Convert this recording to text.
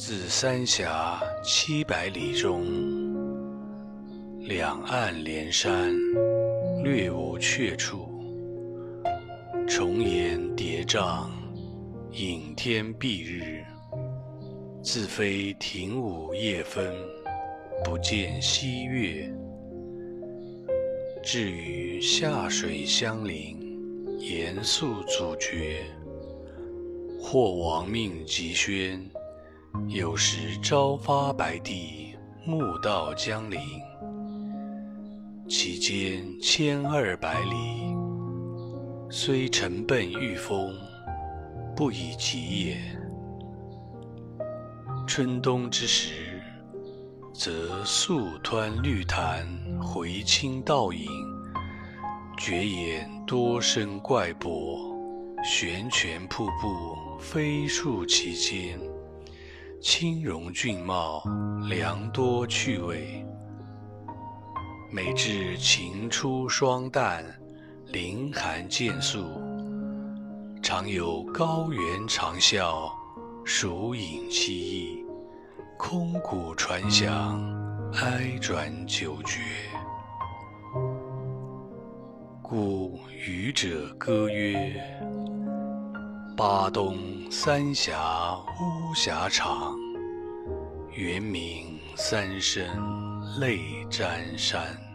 自三峡七百里中，两岸连山，略无阙处。重岩叠嶂，隐天蔽日。自非亭午夜分，不见西月。至与下水相邻，严肃阻绝。或亡命急宣。有时朝发白帝，暮到江陵。其间千二百里，虽乘奔御风，不以疾也。春冬之时，则素湍绿潭，回清倒影，绝岩多生怪柏，悬泉瀑布飞漱其间。清容俊茂，良多趣味。每至晴初霜淡，林寒渐肃，常有高原长啸，鼠影凄异，空谷传响，哀转久绝。故渔者歌曰：“巴东三峡巫峡长。”猿鸣三声泪沾衫。